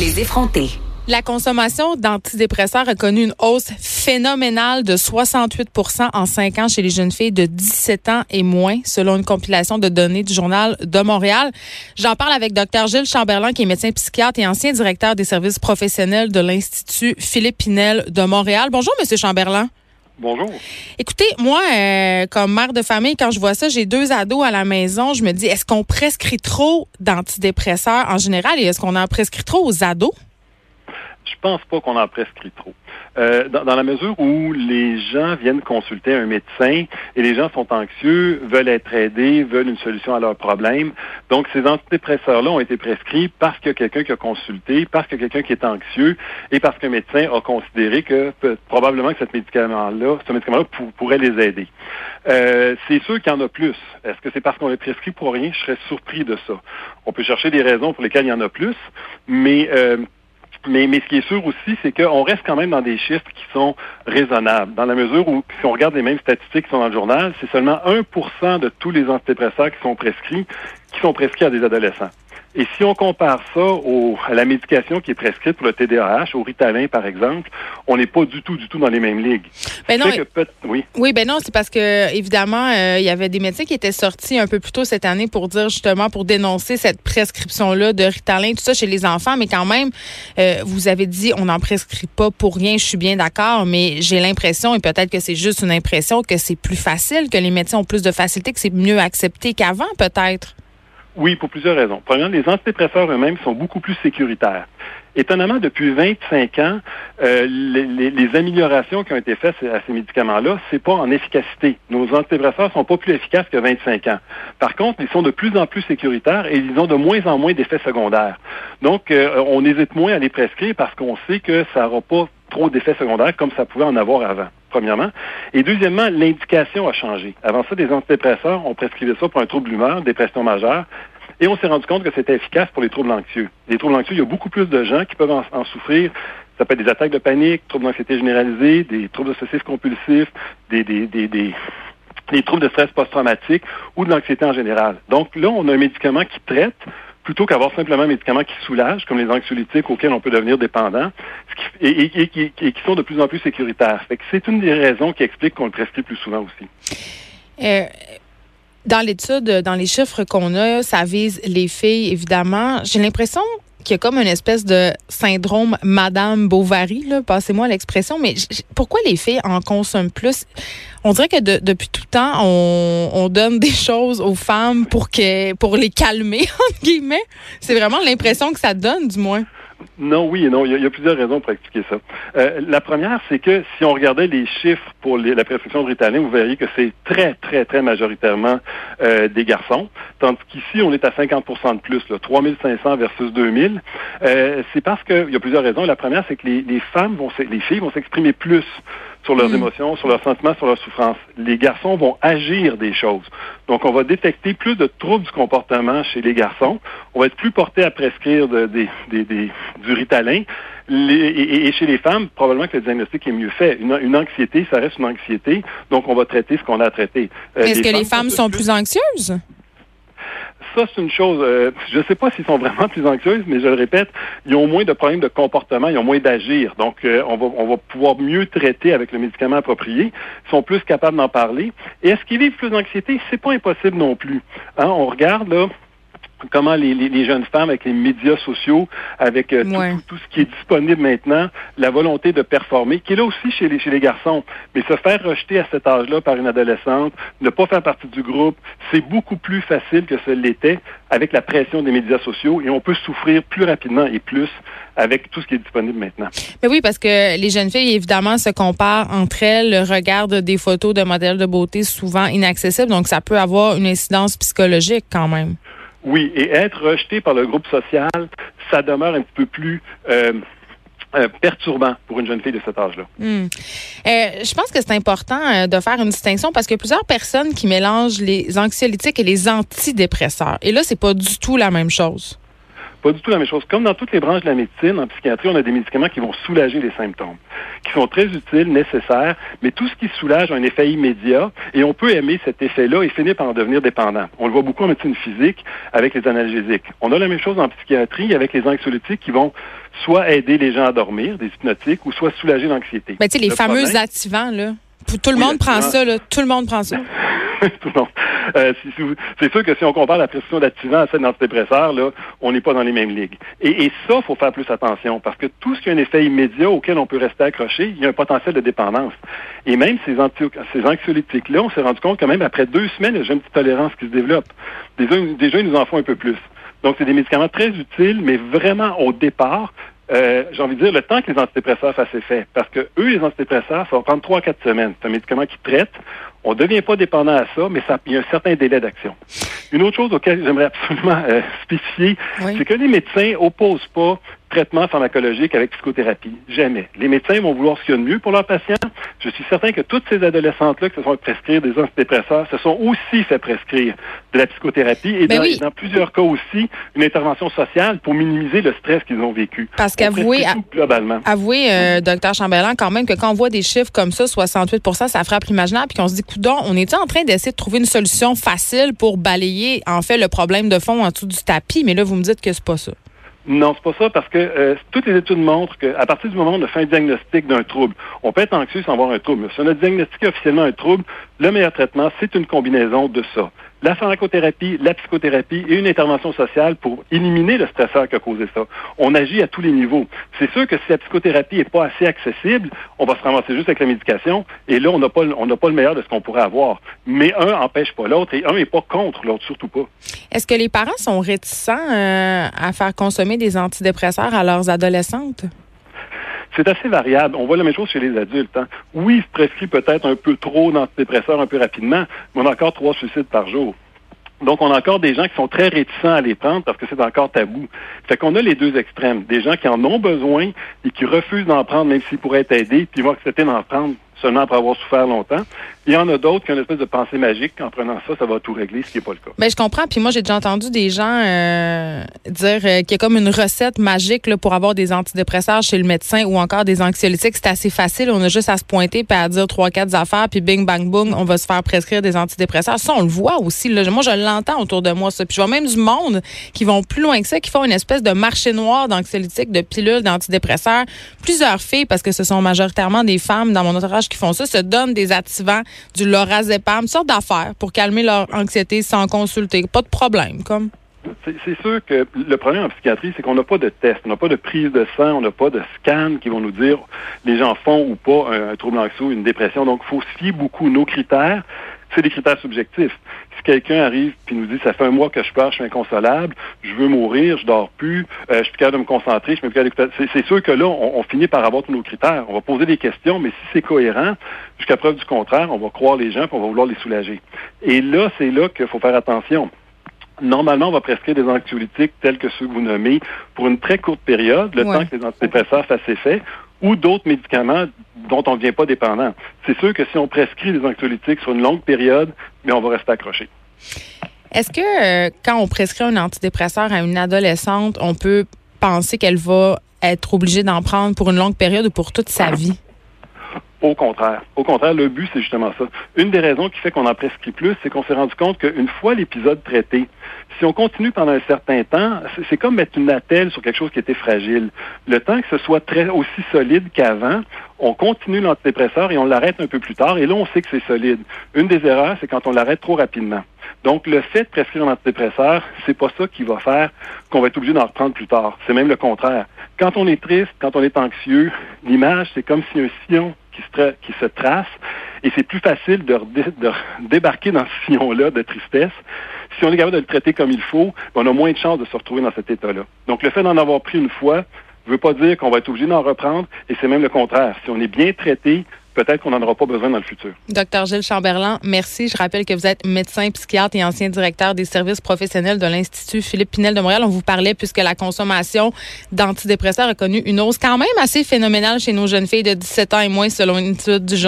Les effronter. La consommation d'antidépresseurs a connu une hausse phénoménale de 68% en 5 ans chez les jeunes filles de 17 ans et moins, selon une compilation de données du Journal de Montréal. J'en parle avec Dr Gilles Chamberlain, qui est médecin psychiatre et ancien directeur des services professionnels de l'Institut Philippe Pinel de Montréal. Bonjour, Monsieur Chamberlain. Bonjour. Écoutez, moi, euh, comme mère de famille, quand je vois ça, j'ai deux ados à la maison. Je me dis, est-ce qu'on prescrit trop d'antidépresseurs en général et est-ce qu'on en prescrit trop aux ados? Je pense pas qu'on en prescrit trop. Euh, dans, la mesure où les gens viennent consulter un médecin et les gens sont anxieux, veulent être aidés, veulent une solution à leurs problèmes. Donc, ces antidépresseurs-là ont été prescrits parce qu'il y a quelqu'un qui a consulté, parce qu'il y a quelqu'un qui est anxieux et parce qu'un médecin a considéré que probablement que ce médicament-là, ce médicament-là pourrait les aider. Euh, c'est sûr qu'il y en a plus. Est-ce que c'est parce qu'on les prescrit pour rien? Je serais surpris de ça. On peut chercher des raisons pour lesquelles il y en a plus, mais euh, mais, ce qui est sûr aussi, c'est qu'on reste quand même dans des chiffres qui sont raisonnables, dans la mesure où, si on regarde les mêmes statistiques qui sont dans le journal, c'est seulement 1% de tous les antidépresseurs qui sont prescrits qui sont prescrits à des adolescents. Et si on compare ça au, à la médication qui est prescrite pour le TDAH, au Ritalin par exemple, on n'est pas du tout, du tout dans les mêmes ligues. Ben non, oui. oui, ben non, c'est parce que évidemment, euh, il y avait des médecins qui étaient sortis un peu plus tôt cette année pour dire justement pour dénoncer cette prescription-là de Ritalin, tout ça chez les enfants, mais quand même, euh, vous avez dit on n'en prescrit pas pour rien. Je suis bien d'accord, mais j'ai l'impression et peut-être que c'est juste une impression que c'est plus facile, que les médecins ont plus de facilité, que c'est mieux accepté qu'avant, peut-être. Oui, pour plusieurs raisons. Premièrement, les antidépresseurs eux-mêmes sont beaucoup plus sécuritaires. Étonnamment, depuis 25 ans, euh, les, améliorations qui ont été faites à ces médicaments-là, c'est pas en efficacité. Nos antidépresseurs sont pas plus efficaces que 25 ans. Par contre, ils sont de plus en plus sécuritaires et ils ont de moins en moins d'effets secondaires. Donc, euh, on hésite moins à les prescrire parce qu'on sait que ça n'aura pas trop d'effets secondaires comme ça pouvait en avoir avant premièrement. Et deuxièmement, l'indication a changé. Avant ça, des antidépresseurs, on prescrivait ça pour un trouble d'humeur, dépression majeure. Et on s'est rendu compte que c'était efficace pour les troubles anxieux. Les troubles anxieux, il y a beaucoup plus de gens qui peuvent en, souffrir. Ça peut être des attaques de panique, troubles d'anxiété généralisés, des troubles obsessifs compulsifs, des, des, des, des troubles de stress post-traumatique ou de l'anxiété en général. Donc là, on a un médicament qui traite plutôt qu'avoir simplement un médicament qui soulage, comme les anxiolytiques auxquels on peut devenir dépendant, et, qui, sont de plus en plus sécuritaires. c'est une des raisons qui explique qu'on le prescrit plus souvent aussi. Euh, dans l'étude, dans les chiffres qu'on a, ça vise les filles, évidemment. J'ai l'impression qu'il y a comme une espèce de syndrome Madame Bovary, passez-moi l'expression, mais pourquoi les filles en consomment plus? On dirait que depuis tout le temps, on, donne des choses aux femmes pour que pour les calmer, entre guillemets. C'est vraiment l'impression que ça donne, du moins. Non, oui et non. Il y, a, plusieurs raisons pour expliquer ça. Euh, la première, c'est que si on regardait les chiffres pour la prescription Ritalin, vous verriez que c'est très, très, très majoritairement euh, des garçons, tandis qu'ici, on est à 50% de plus, là, 3500 versus 2000. Euh, c'est parce qu'il y a plusieurs raisons. La première, c'est que les, femmes les filles vont s'exprimer plus sur leurs mm. émotions, sur leurs sentiments, sur leurs souffrances. Les garçons vont agir des choses. Donc, on va détecter plus de troubles du comportement chez les garçons. On va être plus porté à prescrire de, du ritalin. et, chez les femmes, probablement que le diagnostic est mieux fait. Une, anxiété, ça reste une anxiété. Donc, on va traiter ce qu'on a à traiter. Euh, Est-ce que les femmes sont plus anxieuses? Ça, c'est une chose. Euh, je ne sais pas s'ils sont vraiment plus anxieux, mais je le répète, ils ont moins de problèmes de comportement, ils ont moins d'agir. Donc, euh, on, va, on va pouvoir mieux traiter avec le médicament approprié. Ils sont plus capables d'en parler. Et est-ce qu'ils vivent plus d'anxiété? C'est pas impossible non plus. Hein, on regarde, là, comment les, les, jeunes femmes avec les médias sociaux, avec euh, tout, ce qui est disponible maintenant, la volonté de performer, qui est là aussi chez les, chez les garçons. Mais se faire rejeter à cet âge-là par une adolescente, ne pas faire partie du groupe, c'est beaucoup plus facile que ce l'était avec la pression des médias sociaux et on peut souffrir plus rapidement et plus avec tout ce qui est disponible maintenant. Mais oui, parce que les jeunes filles, évidemment, se comparent entre elles, regardent des photos de modèles de beauté souvent inaccessibles, donc ça peut avoir une incidence psychologique quand même. Oui, et être rejeté par le groupe social, ça demeure un petit peu plus euh, euh, perturbant pour une jeune fille de cet âge-là. Hmm. Euh, je pense que c'est important de faire une distinction parce a plusieurs personnes qui mélangent les anxiolytiques et les antidépresseurs. Et là, c'est pas du tout la même chose. Pas du tout la même chose. Comme dans toutes les branches de la médecine, en psychiatrie, on a des médicaments qui vont soulager les symptômes, qui sont très utiles, nécessaires, mais tout ce qui soulage a un effet immédiat et on peut aimer cet effet-là et finir par en devenir dépendant. On le voit beaucoup en médecine physique avec les analgésiques. On a la même chose en psychiatrie avec les anxiolytiques qui vont soit aider les gens à dormir, des hypnotiques, ou soit soulager l'anxiété. Mais tu sais, les fameux activants, là. Tout le monde prend ça, là. Tout le monde prend ça. Euh, c'est sûr que si on compare la prescription d'activants à celle d'antidépresseurs, là, on n'est pas dans les mêmes ligues. Et, ça, faut faire plus attention parce que tout ce qui a un effet immédiat auquel on peut rester accroché, il y a un potentiel de dépendance. Et même ces, anxiolytiques-là, on s'est rendu compte que même après deux semaines, il y a une petite tolérance qui se développe. Déjà, ils nous en font un peu plus. Donc, c'est des médicaments très utiles, mais vraiment au départ, euh, j'ai envie de dire, le temps que les antidépresseurs fassent effet. Parce que eux, les antidépresseurs, ça va prendre trois à quatre semaines. C'est un médicament qui traite. On ne devient pas dépendant à ça, mais ça, il y a un certain délai d'action. Une autre chose auquel j'aimerais absolument euh, spécifier, c'est que les médecins opposent pas traitement pharmacologique avec psychothérapie. Jamais. Les médecins vont vouloir ce qu'il y a de mieux pour leurs patients. Je suis certain que toutes ces adolescentes-là qui se sont prescrire des antidépresseurs se sont aussi fait prescrire de la psychothérapie et ben dans, plusieurs cas aussi une intervention sociale pour minimiser le stress qu'ils ont vécu. Parce qu'avouez, globalement. avouez, euh, docteur Chambellan, quand même que quand on voit des chiffres comme ça, 68% ça frappe l'imaginaire, puis qu'on se dit, coudon, on est en train d'essayer de trouver une solution facile pour balayer, en fait, le problème de fond en dessous du tapis, mais là, vous me dites que c'est pas ça. Non, c'est pas ça, parce que euh, toutes les études montrent qu'à partir du moment où on a fait un diagnostic d'un trouble, on peut être anxieux sans avoir un trouble. Si on a diagnostiqué officiellement un trouble, le meilleur traitement, c'est une combinaison de ça la pharmacothérapie, la psychothérapie et une intervention sociale pour éliminer le stresseur qui a causé ça. On agit à tous les niveaux. C'est sûr que si la psychothérapie n'est pas assez accessible, on va se ramasser juste avec la médication et là, on n'a pas, pas le meilleur de ce qu'on pourrait avoir. Mais un n'empêche pas l'autre et un n'est pas contre l'autre, surtout pas. Est-ce que les parents sont réticents euh, à faire consommer des antidépresseurs à leurs adolescentes? C'est assez variable. On voit la même chose chez les adultes. Hein. Oui, ils se prescrit peut-être un peu trop d'antidépresseurs un peu rapidement, mais on a encore trois suicides par jour. Donc, on a encore des gens qui sont très réticents à les prendre parce que c'est encore tabou. Fait qu'on a les deux extrêmes. Des gens qui en ont besoin et qui refusent d'en prendre même s'ils pourraient être aidés, puis ils vont accepter d'en prendre seulement après avoir souffert longtemps. Il y en a d'autres qui ont une espèce de pensée magique qu'en prenant ça, ça va tout régler, ce qui n'est pas le cas. Mais ben, je comprends. Puis moi, j'ai déjà entendu des gens euh, dire euh, qu'il y a comme une recette magique là, pour avoir des antidépresseurs chez le médecin ou encore des anxiolytiques. C'est assez facile. On a juste à se pointer puis à dire trois, quatre affaires, puis bing, bang, boom, on va se faire prescrire des antidépresseurs. Ça, on le voit aussi. Là. Moi, je l'entends autour de moi, ça. Puis je vois même du monde qui vont plus loin que ça, qui font une espèce de marché noir d'anxiolytiques, de pilules, d'antidépresseurs. Plusieurs filles, parce que ce sont majoritairement des femmes dans mon entourage qui font ça, se donnent des activants, du lorazepam, une sorte d'affaires pour calmer leur anxiété sans consulter. Pas de problème, comme. C'est sûr que le problème en psychiatrie, c'est qu'on n'a pas de test, on n'a pas de prise de sang, on n'a pas de scan qui vont nous dire les gens font ou pas un, trouble anxieux, une dépression. Donc, il faut se fier beaucoup. Nos critères, c'est des critères subjectifs. Si quelqu'un arrive puis nous dit ça fait un mois que je pars, je suis inconsolable, je veux mourir, je dors plus, euh, je suis plus capable de me concentrer, je me plus C'est sûr que là, on, finit par avoir tous nos critères. On va poser des questions, mais si c'est cohérent, jusqu'à preuve du contraire, on va croire les gens puis on va vouloir les soulager. Et là, c'est là qu'il faut faire attention. Normalement, on va prescrire des anxiolytiques tels que ceux que vous nommez pour une très courte période, le temps que les antidépresseurs fassent effet, ou d'autres médicaments dont on ne vient pas dépendant. C'est sûr que si on prescrit des anxiolytiques sur une longue période, mais on va rester accroché. Est-ce que euh, quand on prescrit un antidépresseur à une adolescente, on peut penser qu'elle va être obligée d'en prendre pour une longue période ou pour toute sa vie? Au contraire. Au contraire, le but, c'est justement ça. Une des raisons qui fait qu'on en prescrit plus, c'est qu'on s'est rendu compte qu'une fois l'épisode traité, si on continue pendant un certain temps, c'est comme mettre une attelle sur quelque chose qui était fragile. Le temps que ce soit très aussi solide qu'avant, on continue l'antidépresseur et on l'arrête un peu plus tard, et là, on sait que c'est solide. Une des erreurs, c'est quand on l'arrête trop rapidement. Donc, le fait de prescrire un antidépresseur, c'est pas ça qui va faire qu'on va être obligé d'en reprendre plus tard. C'est même le contraire. Quand on est triste, quand on est anxieux, l'image, c'est comme si un sillon qui se, qui trace et c'est plus facile de, de, débarquer dans ce sillon-là de tristesse. Si on est capable de le traiter comme il faut, on a moins de chances de se retrouver dans cet état-là. Donc, le fait d'en avoir pris une fois ne veut pas dire qu'on va être obligé d'en reprendre, et c'est même le contraire. Si on est bien traité, peut-être qu'on n'en aura pas besoin dans le futur. Docteur Gilles Chamberlain, merci. Je rappelle que vous êtes médecin, psychiatre et ancien directeur des services professionnels de l'Institut Philippe Pinel de Montréal. On vous parlait puisque la consommation d'antidépresseurs a connu une hausse quand même assez phénoménale chez nos jeunes filles de 17 ans et moins selon une étude du journal